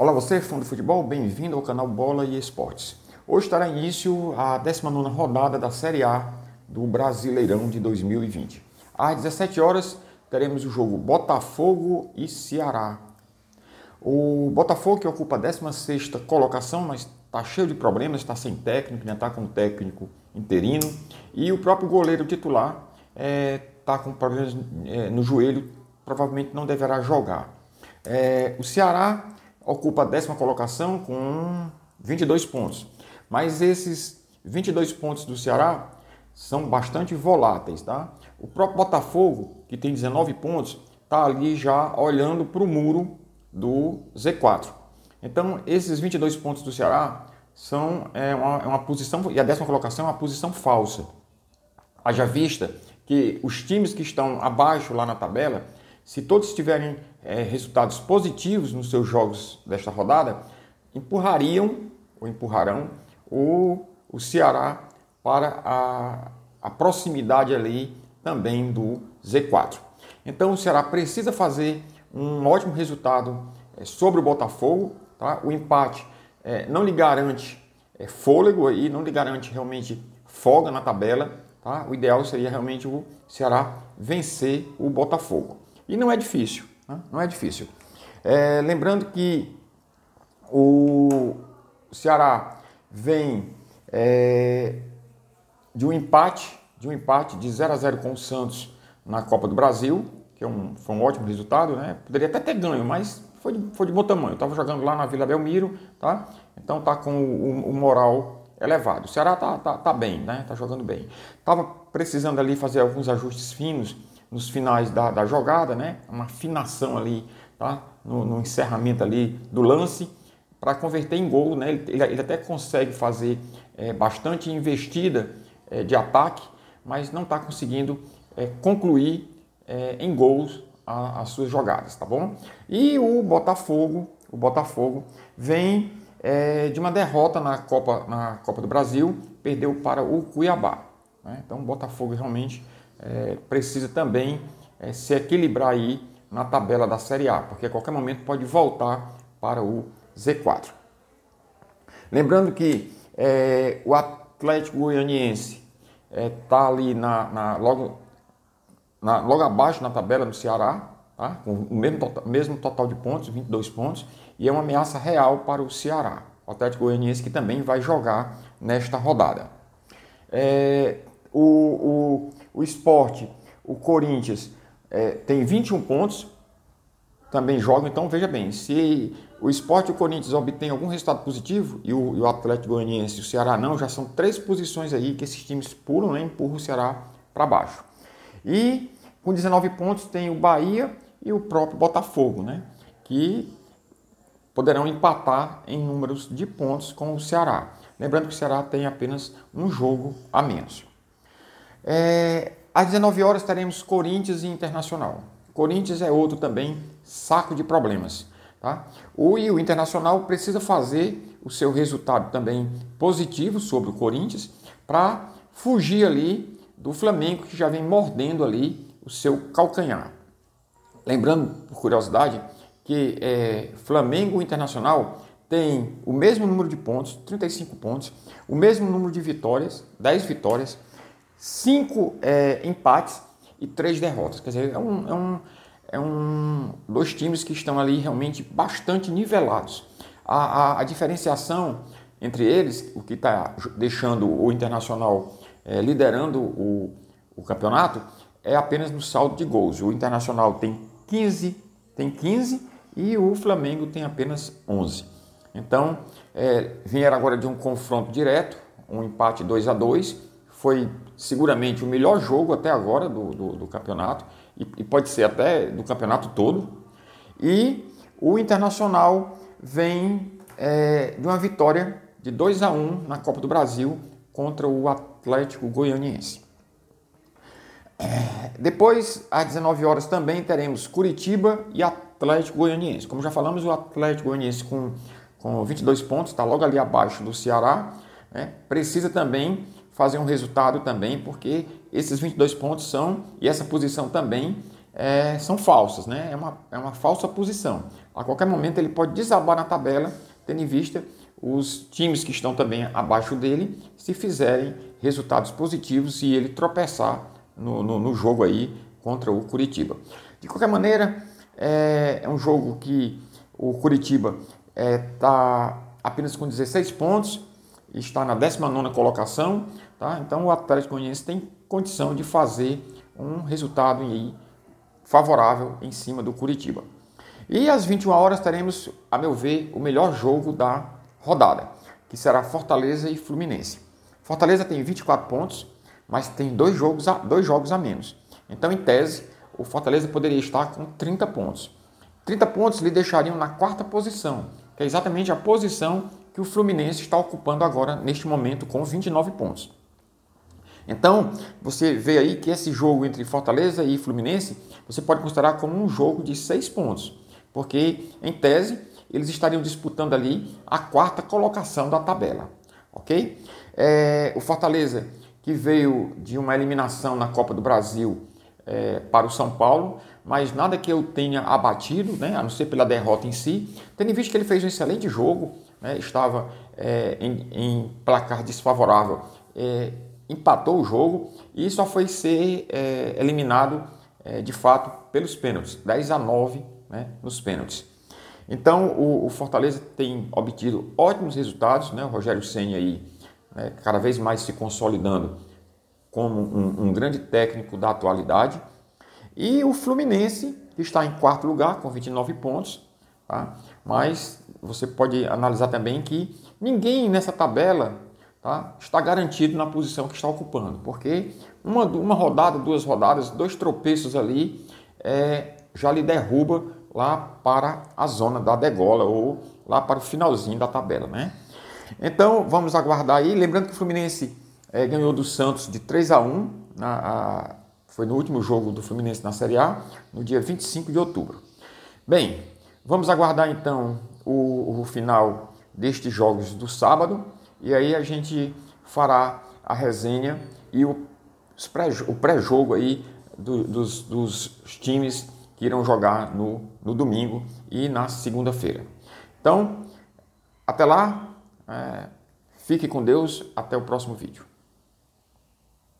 Olá você, fã do futebol, bem-vindo ao canal Bola e Esportes. Hoje estará início a 19ª rodada da Série A do Brasileirão de 2020. Às 17 horas teremos o jogo Botafogo e Ceará. O Botafogo que ocupa a 16ª colocação, mas está cheio de problemas, está sem técnico, já está com um técnico interino e o próprio goleiro titular está é, tá com problemas é, no joelho, provavelmente não deverá jogar. É, o Ceará ocupa a décima colocação com 22 pontos. Mas esses 22 pontos do Ceará são bastante voláteis, tá? O próprio Botafogo, que tem 19 pontos, está ali já olhando para o muro do Z4. Então, esses 22 pontos do Ceará são é uma, é uma posição, e a décima colocação é uma posição falsa. Haja vista que os times que estão abaixo lá na tabela se todos tiverem é, resultados positivos nos seus jogos desta rodada, empurrariam ou empurrarão o, o Ceará para a, a proximidade ali também do Z4. Então o Ceará precisa fazer um ótimo resultado é, sobre o Botafogo. Tá? O empate é, não lhe garante é, fôlego aí, não lhe garante realmente folga na tabela. Tá? O ideal seria realmente o Ceará vencer o Botafogo. E não é difícil, né? não é difícil. É, lembrando que o Ceará vem é, de um empate, de um empate de 0 a 0 com o Santos na Copa do Brasil, que é um, foi um ótimo resultado, né? Poderia até ter ganho, mas foi de, foi de bom tamanho. Estava jogando lá na Vila Belmiro, tá? Então tá com o, o moral elevado. O Ceará tá, tá, tá bem, né? Tá jogando bem. Tava precisando ali fazer alguns ajustes finos nos finais da, da jogada, né? Uma afinação ali, tá? No, no encerramento ali do lance para converter em gol, né? Ele, ele até consegue fazer é, bastante investida é, de ataque, mas não está conseguindo é, concluir é, em gols a, as suas jogadas, tá bom? E o Botafogo, o Botafogo vem é, de uma derrota na Copa, na Copa do Brasil, perdeu para o Cuiabá. Né? Então o Botafogo realmente é, precisa também é, se equilibrar aí na tabela da Série A, porque a qualquer momento pode voltar para o Z4. Lembrando que é, o Atlético Goianiense está é, ali na, na, logo, na, logo abaixo na tabela do Ceará, tá? com o mesmo total, mesmo total de pontos, 22 pontos, e é uma ameaça real para o Ceará. O Atlético Goianiense que também vai jogar nesta rodada. É, o, o, o esporte, o Corinthians, é, tem 21 pontos, também joga, então veja bem, se o esporte e o Corinthians obtêm algum resultado positivo e o, e o Atlético Goianiense e o Ceará não, já são três posições aí que esses times pulam, né, empurram o Ceará para baixo. E com 19 pontos tem o Bahia e o próprio Botafogo, né, que poderão empatar em números de pontos com o Ceará. Lembrando que o Ceará tem apenas um jogo a menos. É, às 19 horas teremos Corinthians e Internacional. Corinthians é outro também saco de problemas. Tá? O, e o Internacional precisa fazer o seu resultado também positivo sobre o Corinthians para fugir ali do Flamengo que já vem mordendo ali o seu calcanhar. Lembrando, por curiosidade, que é, Flamengo Internacional tem o mesmo número de pontos, 35 pontos, o mesmo número de vitórias, 10 vitórias, cinco é, empates e três derrotas. Quer dizer, é um, é, um, é um dois times que estão ali realmente bastante nivelados. A, a, a diferenciação entre eles, o que está deixando o Internacional é, liderando o, o campeonato, é apenas no saldo de gols. O Internacional tem 15, tem 15 e o Flamengo tem apenas 11. Então, é, vieram agora de um confronto direto, um empate 2 a 2 foi seguramente o melhor jogo até agora do, do, do campeonato, e, e, pode ser até do campeonato todo. E o Internacional vem é, de uma vitória de 2 a 1 na Copa do Brasil contra o Atlético Goianiense. É, depois, às 19 horas, também teremos Curitiba e Atlético Goianiense. Como já falamos, o Atlético Goianiense com, com 22 pontos, está logo ali abaixo do Ceará, né? precisa também fazer um resultado também, porque esses 22 pontos são, e essa posição também, é, são falsas, né? É uma, é uma falsa posição. A qualquer momento ele pode desabar na tabela, tendo em vista os times que estão também abaixo dele, se fizerem resultados positivos e ele tropeçar no, no, no jogo aí contra o Curitiba. De qualquer maneira, é, é um jogo que o Curitiba está é, tá apenas com 16 pontos, está na 19 colocação, tá? então o Atlético Goianiense tem condição de fazer um resultado aí favorável em cima do Curitiba. E às 21 horas teremos, a meu ver, o melhor jogo da rodada, que será Fortaleza e Fluminense. Fortaleza tem 24 pontos, mas tem dois jogos a, dois jogos a menos. Então, em tese, o Fortaleza poderia estar com 30 pontos. 30 pontos lhe deixariam na quarta posição, que é exatamente a posição que o Fluminense está ocupando agora, neste momento, com 29 pontos. Então, você vê aí que esse jogo entre Fortaleza e Fluminense, você pode considerar como um jogo de seis pontos, porque, em tese, eles estariam disputando ali a quarta colocação da tabela, ok? É, o Fortaleza, que veio de uma eliminação na Copa do Brasil é, para o São Paulo, mas nada que eu tenha abatido, né, a não ser pela derrota em si, tendo em vista que ele fez um excelente jogo, né, estava é, em, em, placar desfavorável, é, empatou o jogo e só foi ser é, eliminado é, de fato pelos pênaltis, 10 a 9 né, nos pênaltis. Então o, o, Fortaleza tem obtido ótimos resultados, né, o Rogério Senna aí né, cada vez mais se consolidando como um, um grande técnico da atualidade. E o Fluminense, que está em quarto lugar com 29 pontos, tá? mas você pode analisar também que ninguém nessa tabela tá? está garantido na posição que está ocupando, porque uma, uma rodada, duas rodadas, dois tropeços ali é, já lhe derruba lá para a zona da degola ou lá para o finalzinho da tabela. Né? Então vamos aguardar aí, lembrando que o Fluminense é, ganhou do Santos de 3 a 1 na, a, foi no último jogo do Fluminense na Série A, no dia 25 de outubro. Bem, vamos aguardar então o, o final destes jogos do sábado e aí a gente fará a resenha e o, pré-jogo aí do, dos, dos times que irão jogar no, no domingo e na segunda-feira. Então, até lá, é, fique com Deus, até o próximo vídeo.